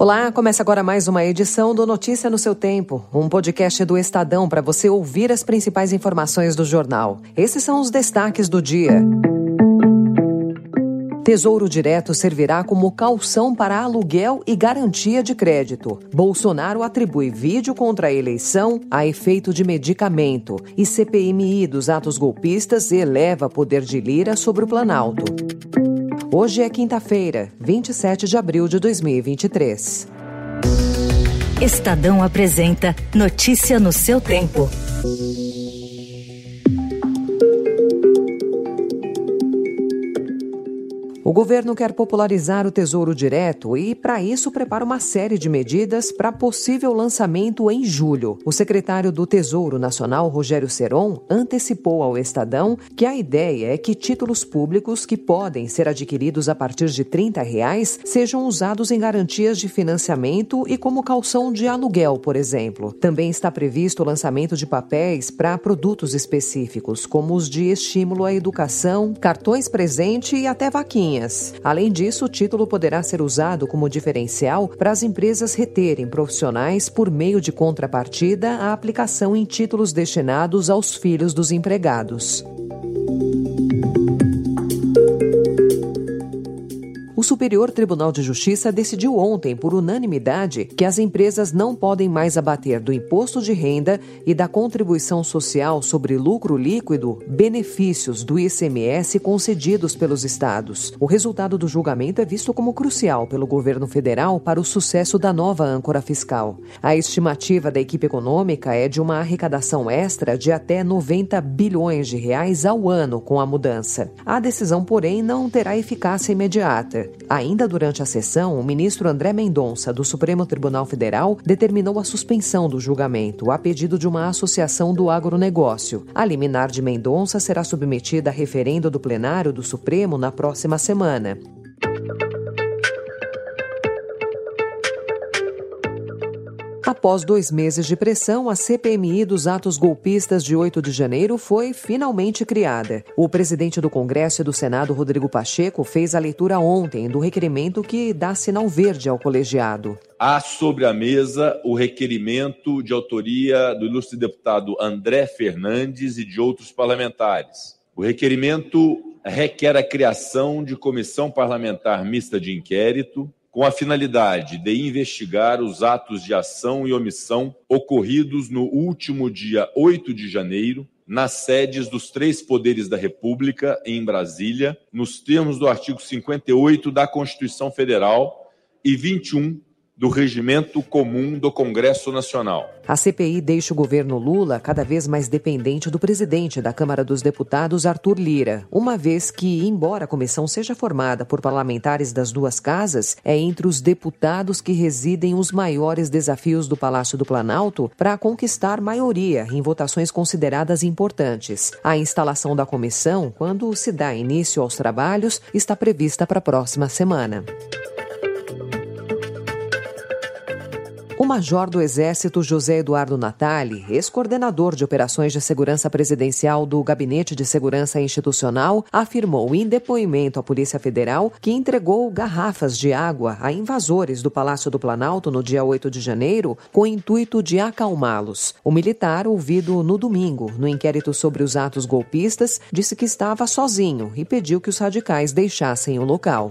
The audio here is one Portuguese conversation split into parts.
Olá, começa agora mais uma edição do Notícia no seu Tempo, um podcast do Estadão para você ouvir as principais informações do jornal. Esses são os destaques do dia. Tesouro Direto servirá como calção para aluguel e garantia de crédito. Bolsonaro atribui vídeo contra a eleição a efeito de medicamento. E CPMI dos atos golpistas eleva poder de Lira sobre o Planalto. Hoje é quinta-feira, 27 de abril de 2023. Estadão apresenta Notícia no seu tempo. O governo quer popularizar o Tesouro Direto e, para isso, prepara uma série de medidas para possível lançamento em julho. O secretário do Tesouro Nacional, Rogério Seron, antecipou ao Estadão que a ideia é que títulos públicos que podem ser adquiridos a partir de 30 reais sejam usados em garantias de financiamento e como calção de aluguel, por exemplo. Também está previsto o lançamento de papéis para produtos específicos, como os de estímulo à educação, cartões presente e até vaquinha Além disso, o título poderá ser usado como diferencial para as empresas reterem profissionais por meio de contrapartida à aplicação em títulos destinados aos filhos dos empregados. Superior Tribunal de Justiça decidiu ontem, por unanimidade, que as empresas não podem mais abater do imposto de renda e da contribuição social sobre lucro líquido benefícios do ICMS concedidos pelos estados. O resultado do julgamento é visto como crucial pelo governo federal para o sucesso da nova âncora fiscal. A estimativa da equipe econômica é de uma arrecadação extra de até 90 bilhões de reais ao ano com a mudança. A decisão, porém, não terá eficácia imediata. Ainda durante a sessão, o ministro André Mendonça, do Supremo Tribunal Federal, determinou a suspensão do julgamento a pedido de uma associação do agronegócio. A liminar de Mendonça será submetida a referendo do plenário do Supremo na próxima semana. Após dois meses de pressão, a CPMI dos atos golpistas de 8 de janeiro foi finalmente criada. O presidente do Congresso e do Senado, Rodrigo Pacheco, fez a leitura ontem do requerimento que dá sinal verde ao colegiado. Há sobre a mesa o requerimento de autoria do ilustre deputado André Fernandes e de outros parlamentares. O requerimento requer a criação de comissão parlamentar mista de inquérito com a finalidade de investigar os atos de ação e omissão ocorridos no último dia 8 de janeiro, nas sedes dos três poderes da República, em Brasília, nos termos do artigo 58 da Constituição Federal e 21 do Regimento Comum do Congresso Nacional. A CPI deixa o governo Lula cada vez mais dependente do presidente da Câmara dos Deputados, Arthur Lira, uma vez que, embora a comissão seja formada por parlamentares das duas casas, é entre os deputados que residem os maiores desafios do Palácio do Planalto para conquistar maioria em votações consideradas importantes. A instalação da comissão, quando se dá início aos trabalhos, está prevista para a próxima semana. Major do Exército José Eduardo Natali, ex-coordenador de operações de segurança presidencial do Gabinete de Segurança Institucional, afirmou em depoimento à Polícia Federal que entregou garrafas de água a invasores do Palácio do Planalto no dia 8 de janeiro com o intuito de acalmá-los. O militar, ouvido no domingo no inquérito sobre os atos golpistas, disse que estava sozinho e pediu que os radicais deixassem o local.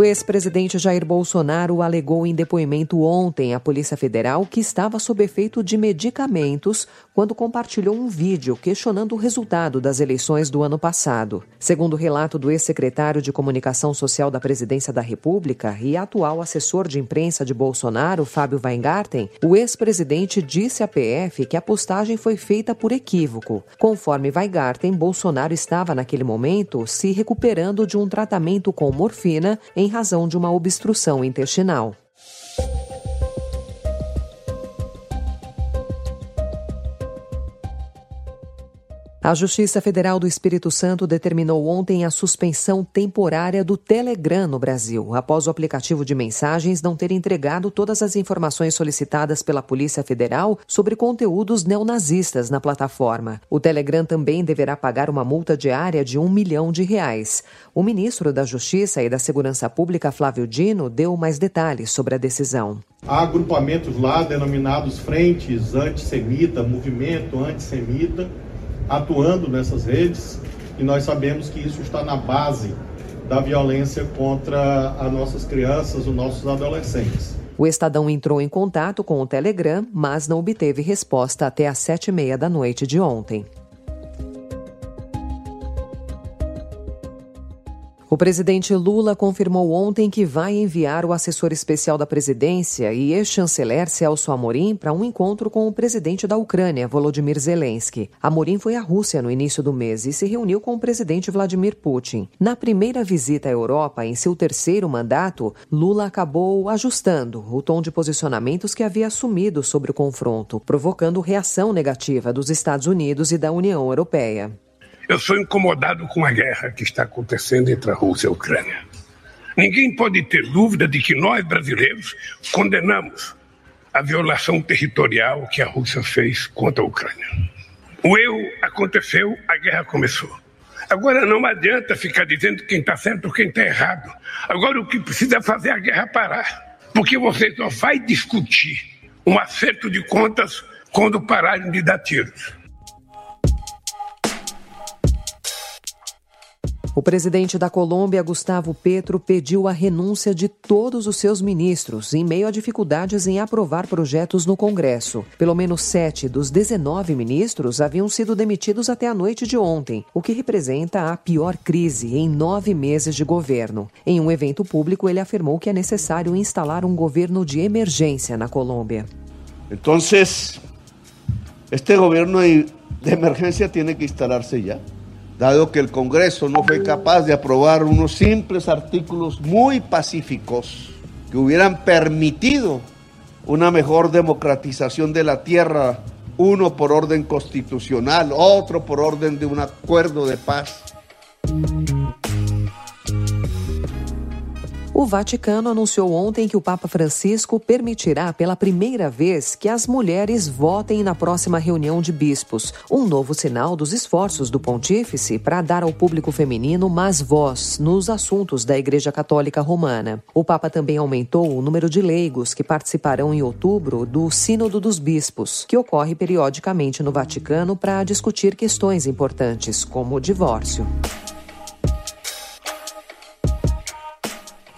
O ex-presidente Jair Bolsonaro alegou em depoimento ontem à Polícia Federal que estava sob efeito de medicamentos quando compartilhou um vídeo questionando o resultado das eleições do ano passado. Segundo o relato do ex-secretário de Comunicação Social da Presidência da República e atual assessor de imprensa de Bolsonaro, Fábio Weingarten, o ex-presidente disse à PF que a postagem foi feita por equívoco. Conforme Weingarten, Bolsonaro estava naquele momento se recuperando de um tratamento com morfina em razão de uma obstrução intestinal. A Justiça Federal do Espírito Santo determinou ontem a suspensão temporária do Telegram no Brasil, após o aplicativo de mensagens não ter entregado todas as informações solicitadas pela Polícia Federal sobre conteúdos neonazistas na plataforma. O Telegram também deverá pagar uma multa diária de um milhão de reais. O ministro da Justiça e da Segurança Pública, Flávio Dino, deu mais detalhes sobre a decisão. Há agrupamentos lá denominados Frentes Antissemita, Movimento Antissemita atuando nessas redes e nós sabemos que isso está na base da violência contra as nossas crianças, os nossos adolescentes. O Estadão entrou em contato com o Telegram, mas não obteve resposta até às sete e meia da noite de ontem. O presidente Lula confirmou ontem que vai enviar o assessor especial da presidência e ex-chanceler Celso Amorim para um encontro com o presidente da Ucrânia, Volodymyr Zelensky. Amorim foi à Rússia no início do mês e se reuniu com o presidente Vladimir Putin. Na primeira visita à Europa, em seu terceiro mandato, Lula acabou ajustando o tom de posicionamentos que havia assumido sobre o confronto, provocando reação negativa dos Estados Unidos e da União Europeia. Eu sou incomodado com a guerra que está acontecendo entre a Rússia e a Ucrânia. Ninguém pode ter dúvida de que nós, brasileiros, condenamos a violação territorial que a Rússia fez contra a Ucrânia. O erro aconteceu, a guerra começou. Agora não adianta ficar dizendo quem está certo ou quem está errado. Agora o que precisa é fazer a guerra parar. Porque você só vai discutir um acerto de contas quando pararem de dar tiros. O presidente da Colômbia, Gustavo Petro, pediu a renúncia de todos os seus ministros, em meio a dificuldades em aprovar projetos no Congresso. Pelo menos sete dos 19 ministros haviam sido demitidos até a noite de ontem, o que representa a pior crise em nove meses de governo. Em um evento público, ele afirmou que é necessário instalar um governo de emergência na Colômbia. Então, este governo de emergência tem que instalar-se já dado que el Congreso no fue capaz de aprobar unos simples artículos muy pacíficos que hubieran permitido una mejor democratización de la tierra, uno por orden constitucional, otro por orden de un acuerdo de paz. O Vaticano anunciou ontem que o Papa Francisco permitirá pela primeira vez que as mulheres votem na próxima reunião de bispos, um novo sinal dos esforços do pontífice para dar ao público feminino mais voz nos assuntos da Igreja Católica Romana. O Papa também aumentou o número de leigos que participarão em outubro do Sínodo dos Bispos, que ocorre periodicamente no Vaticano para discutir questões importantes, como o divórcio.